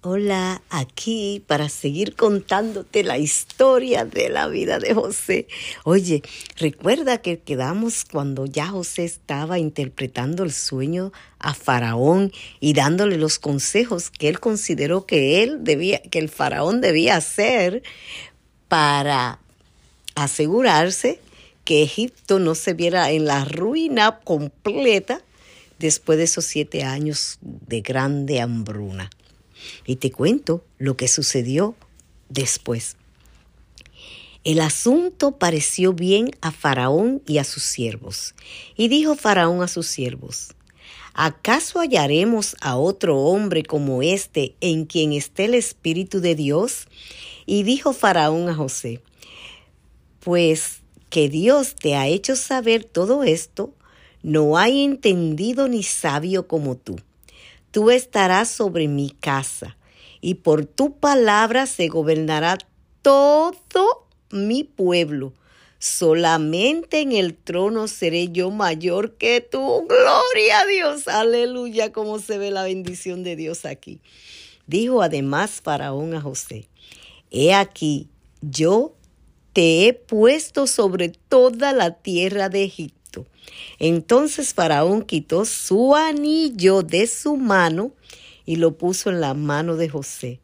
Hola, aquí para seguir contándote la historia de la vida de José. Oye, recuerda que quedamos cuando ya José estaba interpretando el sueño a Faraón y dándole los consejos que él consideró que él debía, que el Faraón debía hacer para asegurarse que Egipto no se viera en la ruina completa después de esos siete años de grande hambruna. Y te cuento lo que sucedió después. El asunto pareció bien a Faraón y a sus siervos. Y dijo Faraón a sus siervos, ¿acaso hallaremos a otro hombre como este en quien esté el Espíritu de Dios? Y dijo Faraón a José, pues que Dios te ha hecho saber todo esto, no hay entendido ni sabio como tú. Tú estarás sobre mi casa, y por tu palabra se gobernará todo mi pueblo. Solamente en el trono seré yo mayor que tú. Gloria a Dios. Aleluya, cómo se ve la bendición de Dios aquí. Dijo además Faraón a José, He aquí, yo te he puesto sobre toda la tierra de Egipto. Entonces Faraón quitó su anillo de su mano y lo puso en la mano de José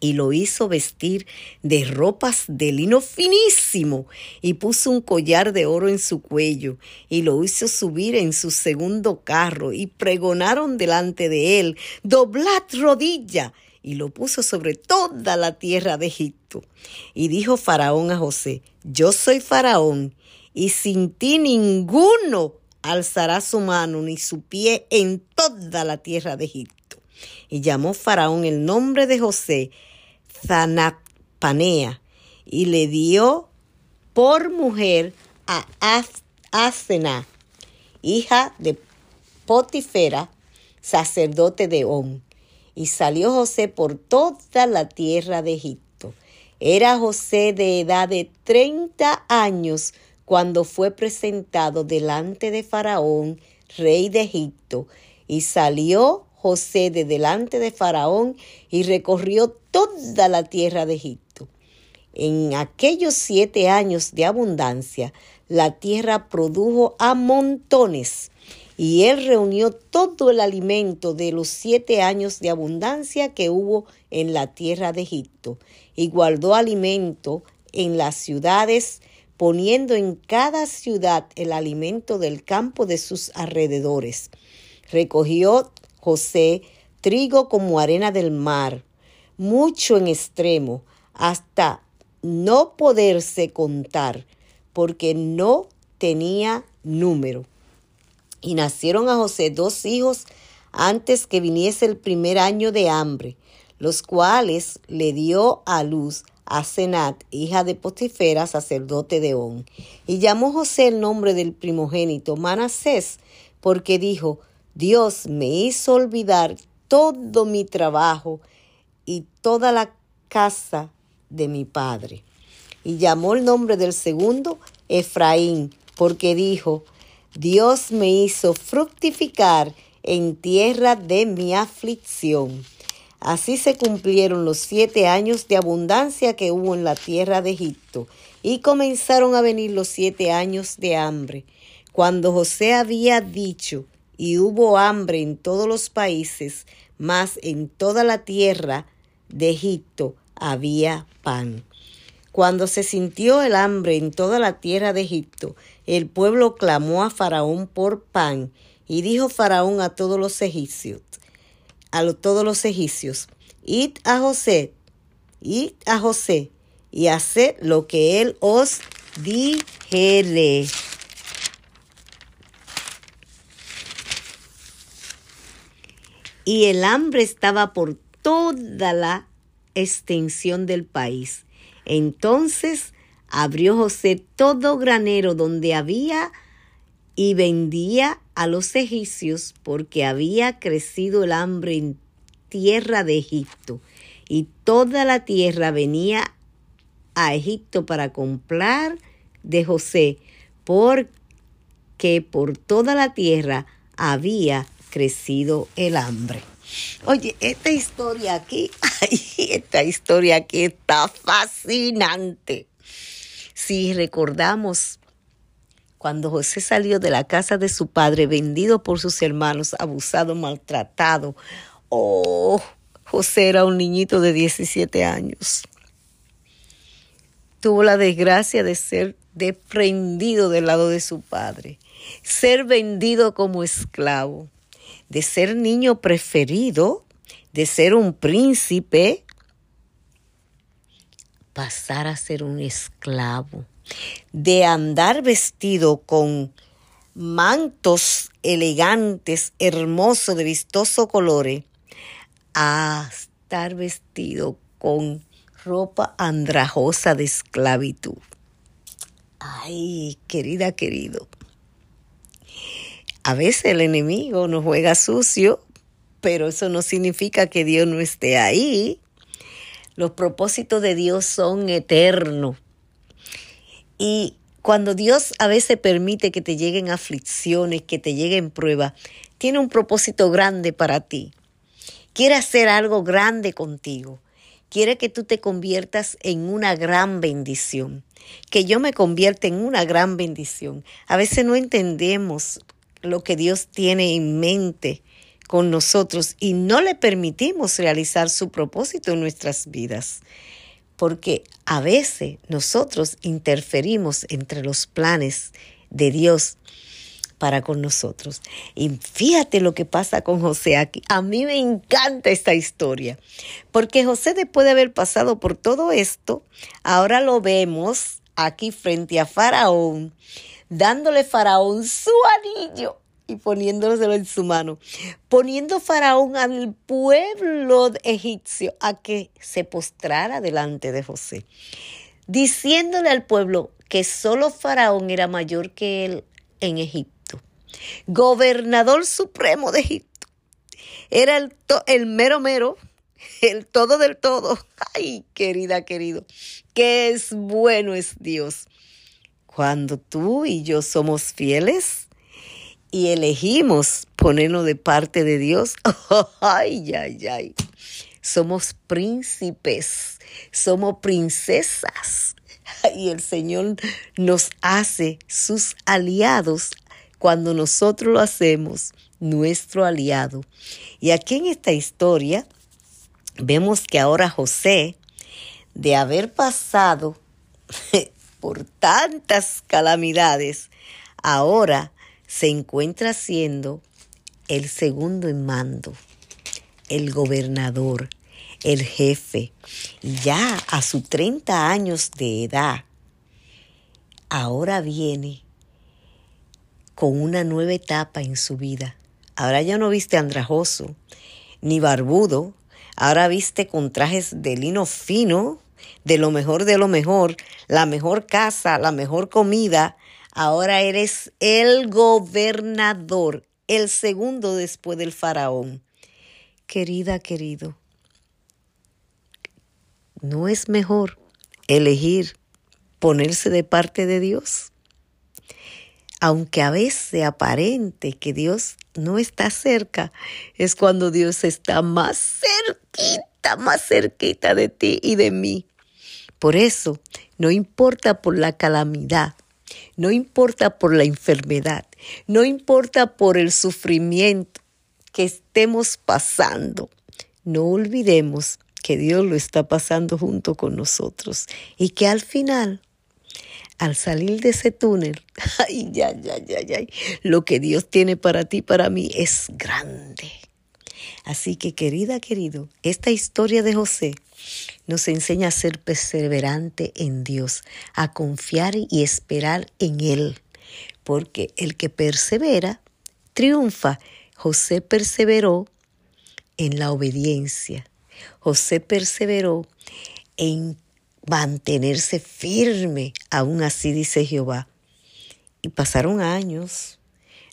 y lo hizo vestir de ropas de lino finísimo y puso un collar de oro en su cuello y lo hizo subir en su segundo carro y pregonaron delante de él, doblad rodilla y lo puso sobre toda la tierra de Egipto. Y dijo Faraón a José, yo soy Faraón y sin ti ninguno alzará su mano ni su pie en toda la tierra de Egipto. Y llamó Faraón el nombre de José Zanatpanea y le dio por mujer a Asena, hija de Potifera, sacerdote de On. Y salió José por toda la tierra de Egipto. Era José de edad de treinta años cuando fue presentado delante de Faraón, rey de Egipto, y salió José de delante de Faraón y recorrió toda la tierra de Egipto. En aquellos siete años de abundancia, la tierra produjo a montones, y él reunió todo el alimento de los siete años de abundancia que hubo en la tierra de Egipto, y guardó alimento en las ciudades poniendo en cada ciudad el alimento del campo de sus alrededores. Recogió José trigo como arena del mar, mucho en extremo, hasta no poderse contar, porque no tenía número. Y nacieron a José dos hijos antes que viniese el primer año de hambre, los cuales le dio a luz a Senat, hija de Potifera, sacerdote de On. Y llamó José el nombre del primogénito Manasés, porque dijo, Dios me hizo olvidar todo mi trabajo y toda la casa de mi padre. Y llamó el nombre del segundo Efraín, porque dijo, Dios me hizo fructificar en tierra de mi aflicción. Así se cumplieron los siete años de abundancia que hubo en la tierra de Egipto, y comenzaron a venir los siete años de hambre. Cuando José había dicho, y hubo hambre en todos los países, mas en toda la tierra de Egipto había pan. Cuando se sintió el hambre en toda la tierra de Egipto, el pueblo clamó a Faraón por pan, y dijo Faraón a todos los egipcios, a todos los egipcios, id a José, id a José, y haced lo que él os dijere. Y el hambre estaba por toda la extensión del país. Entonces abrió José todo granero donde había y vendía a los egipcios porque había crecido el hambre en tierra de Egipto y toda la tierra venía a Egipto para comprar de José porque por toda la tierra había crecido el hambre. Oye, esta historia aquí, ay, esta historia aquí está fascinante. Si recordamos cuando José salió de la casa de su padre, vendido por sus hermanos, abusado, maltratado, oh, José era un niñito de 17 años. Tuvo la desgracia de ser desprendido del lado de su padre, ser vendido como esclavo, de ser niño preferido, de ser un príncipe, pasar a ser un esclavo, de andar vestido con mantos elegantes, hermosos, de vistoso colores, a estar vestido con ropa andrajosa de esclavitud. Ay, querida, querido. A veces el enemigo nos juega sucio, pero eso no significa que Dios no esté ahí. Los propósitos de Dios son eternos. Y cuando Dios a veces permite que te lleguen aflicciones, que te lleguen pruebas, tiene un propósito grande para ti. Quiere hacer algo grande contigo. Quiere que tú te conviertas en una gran bendición. Que yo me convierta en una gran bendición. A veces no entendemos lo que Dios tiene en mente con nosotros y no le permitimos realizar su propósito en nuestras vidas. Porque a veces nosotros interferimos entre los planes de Dios para con nosotros. Y fíjate lo que pasa con José aquí. A mí me encanta esta historia, porque José después de haber pasado por todo esto, ahora lo vemos aquí frente a Faraón, dándole Faraón su anillo y poniéndoselo en su mano, poniendo Faraón al pueblo egipcio a que se postrara delante de José, diciéndole al pueblo que solo Faraón era mayor que él en Egipto gobernador supremo de Egipto. Era el, el mero mero, el todo del todo. Ay, querida, querido, qué es bueno es Dios. Cuando tú y yo somos fieles y elegimos ponernos de parte de Dios, ay, ay, ay. Somos príncipes, somos princesas. Y el Señor nos hace sus aliados cuando nosotros lo hacemos nuestro aliado. Y aquí en esta historia vemos que ahora José, de haber pasado por tantas calamidades, ahora se encuentra siendo el segundo en mando, el gobernador, el jefe. Ya a sus 30 años de edad, ahora viene con una nueva etapa en su vida. Ahora ya no viste andrajoso ni barbudo, ahora viste con trajes de lino fino, de lo mejor de lo mejor, la mejor casa, la mejor comida. Ahora eres el gobernador, el segundo después del faraón. Querida, querido, ¿no es mejor elegir ponerse de parte de Dios? aunque a veces aparente que Dios no está cerca, es cuando Dios está más cerquita, más cerquita de ti y de mí. Por eso, no importa por la calamidad, no importa por la enfermedad, no importa por el sufrimiento que estemos pasando, no olvidemos que Dios lo está pasando junto con nosotros y que al final al salir de ese túnel, ay, ya, ya, ya, lo que Dios tiene para ti, para mí, es grande. Así que, querida, querido, esta historia de José nos enseña a ser perseverante en Dios, a confiar y esperar en Él, porque el que persevera, triunfa. José perseveró en la obediencia. José perseveró en mantenerse firme, aún así dice Jehová. Y pasaron años,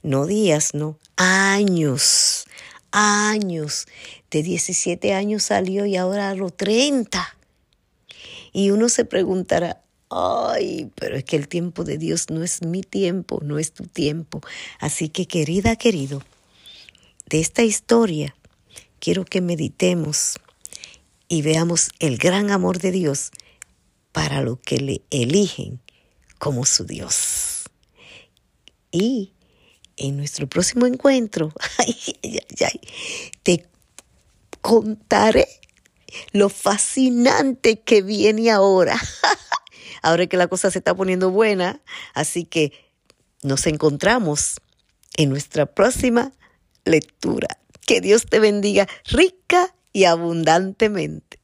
no días, no, años, años. De 17 años salió y ahora a los 30. Y uno se preguntará, ay, pero es que el tiempo de Dios no es mi tiempo, no es tu tiempo. Así que querida, querido, de esta historia quiero que meditemos y veamos el gran amor de Dios para lo que le eligen como su Dios. Y en nuestro próximo encuentro, te contaré lo fascinante que viene ahora. ahora que la cosa se está poniendo buena, así que nos encontramos en nuestra próxima lectura. Que Dios te bendiga rica y abundantemente.